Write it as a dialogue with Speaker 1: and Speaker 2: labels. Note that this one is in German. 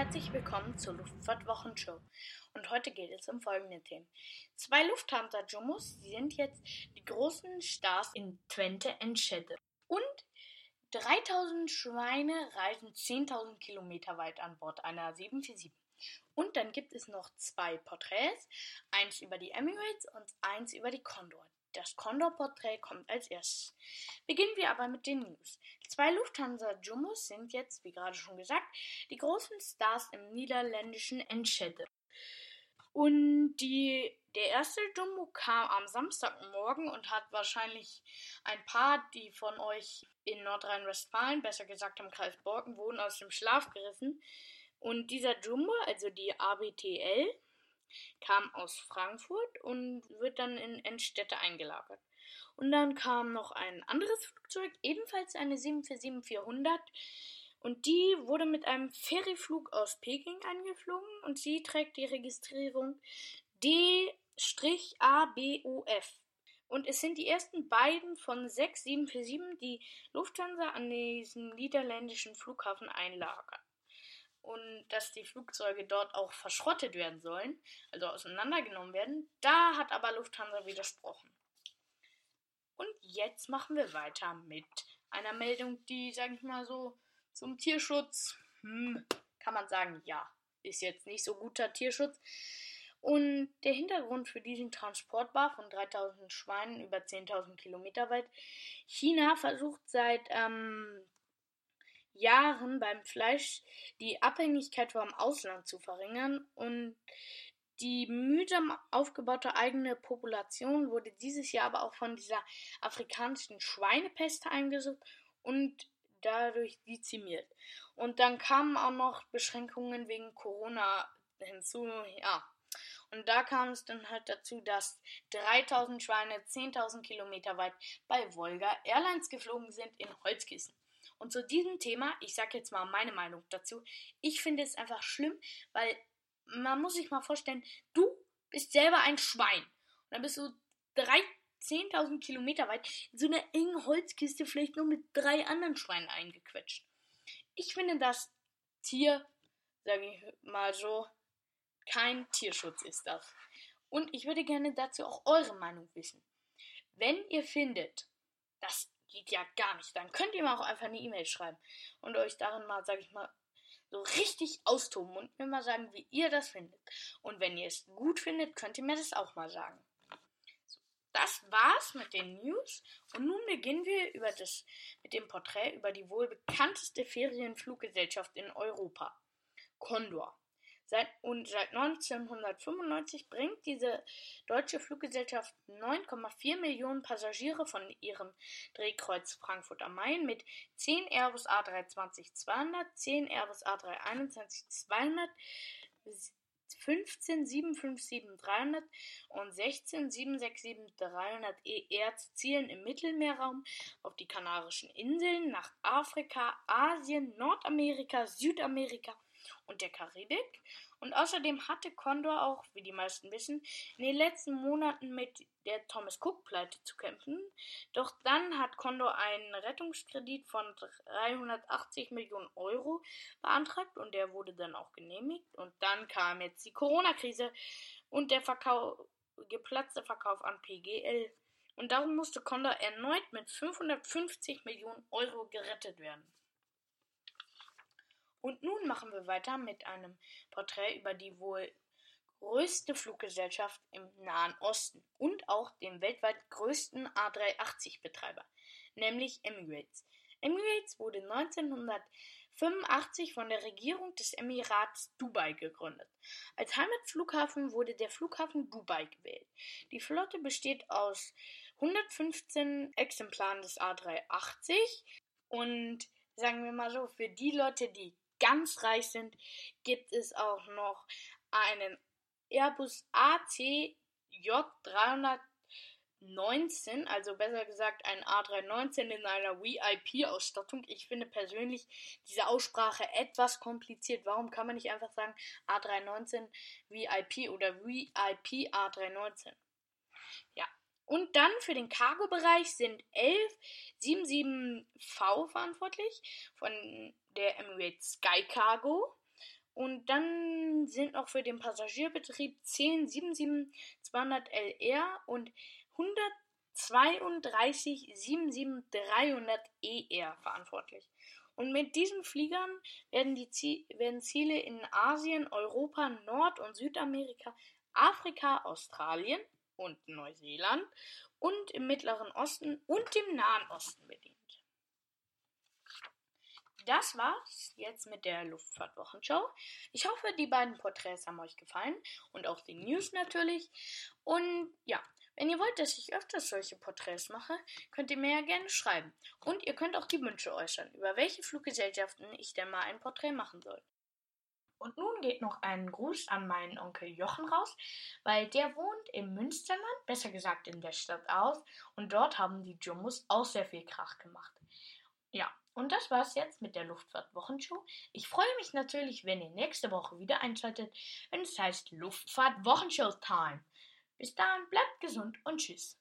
Speaker 1: herzlich willkommen zur Luftfahrtwochenshow. Und heute geht es um folgende Themen. Zwei Lufthansa-Jumbos sind jetzt die großen Stars in Twente Enschede. Und 3000 Schweine reisen 10.000 Kilometer weit an Bord einer 747. Und dann gibt es noch zwei Porträts, eins über die Emirates und eins über die Condor. Das Condor-Porträt kommt als erstes. Beginnen wir aber mit den News. Zwei Lufthansa-Jumbos sind jetzt, wie gerade schon gesagt, die großen Stars im niederländischen Enschede. Und die, der erste Jumbo kam am Samstagmorgen und hat wahrscheinlich ein paar, die von euch in Nordrhein-Westfalen, besser gesagt im Kreis Borken, wohnen, aus dem Schlaf gerissen. Und dieser Jumbo, also die ABTL, kam aus Frankfurt und wird dann in Endstädte eingelagert. Und dann kam noch ein anderes Flugzeug, ebenfalls eine 747-400. Und die wurde mit einem Ferryflug aus Peking angeflogen und sie trägt die Registrierung D-ABOF. Und es sind die ersten beiden von sechs 747, die Lufthansa an diesem niederländischen Flughafen einlagern und dass die Flugzeuge dort auch verschrottet werden sollen, also auseinandergenommen werden. Da hat aber Lufthansa widersprochen. Und jetzt machen wir weiter mit einer Meldung, die, sage ich mal so, zum Tierschutz, hm, kann man sagen, ja, ist jetzt nicht so guter Tierschutz. Und der Hintergrund für diesen Transport war von 3000 Schweinen über 10.000 Kilometer weit. China versucht seit ähm, Jahren beim Fleisch die Abhängigkeit vom Ausland zu verringern und die mühsam aufgebaute eigene Population wurde dieses Jahr aber auch von dieser afrikanischen Schweinepest eingesucht und dadurch dezimiert. Und dann kamen auch noch Beschränkungen wegen Corona hinzu, ja. Und da kam es dann halt dazu, dass 3000 Schweine 10.000 Kilometer weit bei Volga Airlines geflogen sind in Holzkissen. Und zu diesem Thema, ich sage jetzt mal meine Meinung dazu, ich finde es einfach schlimm, weil man muss sich mal vorstellen, du bist selber ein Schwein. Und dann bist du 10.000 Kilometer weit in so einer engen Holzkiste vielleicht nur mit drei anderen Schweinen eingequetscht. Ich finde das Tier, sage ich mal so, kein Tierschutz ist das. Und ich würde gerne dazu auch eure Meinung wissen. Wenn ihr findet, dass geht ja gar nicht. Dann könnt ihr mir auch einfach eine E-Mail schreiben und euch darin mal, sag ich mal, so richtig austoben und mir mal sagen, wie ihr das findet. Und wenn ihr es gut findet, könnt ihr mir das auch mal sagen. So, das war's mit den News und nun beginnen wir über das, mit dem Porträt über die wohl bekannteste Ferienfluggesellschaft in Europa. Condor. Seit, und seit 1995 bringt diese deutsche Fluggesellschaft 9,4 Millionen Passagiere von ihrem Drehkreuz Frankfurt am Main mit 10 Airbus A320-200, 10 Airbus A321-200, 15 757-300 und 16 767-300 ER zu Zielen im Mittelmeerraum, auf die Kanarischen Inseln, nach Afrika, Asien, Nordamerika, Südamerika und der Karibik. Und außerdem hatte Condor auch, wie die meisten wissen, in den letzten Monaten mit der Thomas Cook Pleite zu kämpfen. Doch dann hat Condor einen Rettungskredit von 380 Millionen Euro beantragt und der wurde dann auch genehmigt. Und dann kam jetzt die Corona-Krise und der Verkauf, geplatzte Verkauf an PGL. Und darum musste Condor erneut mit 550 Millionen Euro gerettet werden. Und nun machen wir weiter mit einem Porträt über die wohl größte Fluggesellschaft im Nahen Osten und auch dem weltweit größten A380-Betreiber, nämlich Emirates. Emirates wurde 1985 von der Regierung des Emirats Dubai gegründet. Als Heimatflughafen wurde der Flughafen Dubai gewählt. Die Flotte besteht aus 115 Exemplaren des A380 und sagen wir mal so, für die Leute, die ganz reich sind, gibt es auch noch einen Airbus ACJ 319, also besser gesagt ein A319 in einer VIP-Ausstattung. Ich finde persönlich diese Aussprache etwas kompliziert. Warum kann man nicht einfach sagen A319 VIP oder VIP A319? Und dann für den Cargo-Bereich sind 11 77V verantwortlich von der Emirates Sky Cargo. Und dann sind noch für den Passagierbetrieb 10 77200 LR und 132 77300 ER verantwortlich. Und mit diesen Fliegern werden, die Zie werden Ziele in Asien, Europa, Nord- und Südamerika, Afrika, Australien und Neuseeland und im Mittleren Osten und im Nahen Osten bedient. Das war's jetzt mit der Luftfahrtwochenshow. Ich hoffe, die beiden Porträts haben euch gefallen und auch die News natürlich. Und ja, wenn ihr wollt, dass ich öfters solche Porträts mache, könnt ihr mir ja gerne schreiben. Und ihr könnt auch die Wünsche äußern, über welche Fluggesellschaften ich denn mal ein Porträt machen soll. Und nun geht noch ein Gruß an meinen Onkel Jochen raus, weil der wohnt im Münsterland, besser gesagt in der Stadt aus, und dort haben die Jumbos auch sehr viel Krach gemacht. Ja, und das war's jetzt mit der Luftfahrt-Wochenshow. Ich freue mich natürlich, wenn ihr nächste Woche wieder einschaltet, wenn es heißt Luftfahrt-Wochenshow-Time. Bis dahin bleibt gesund und tschüss.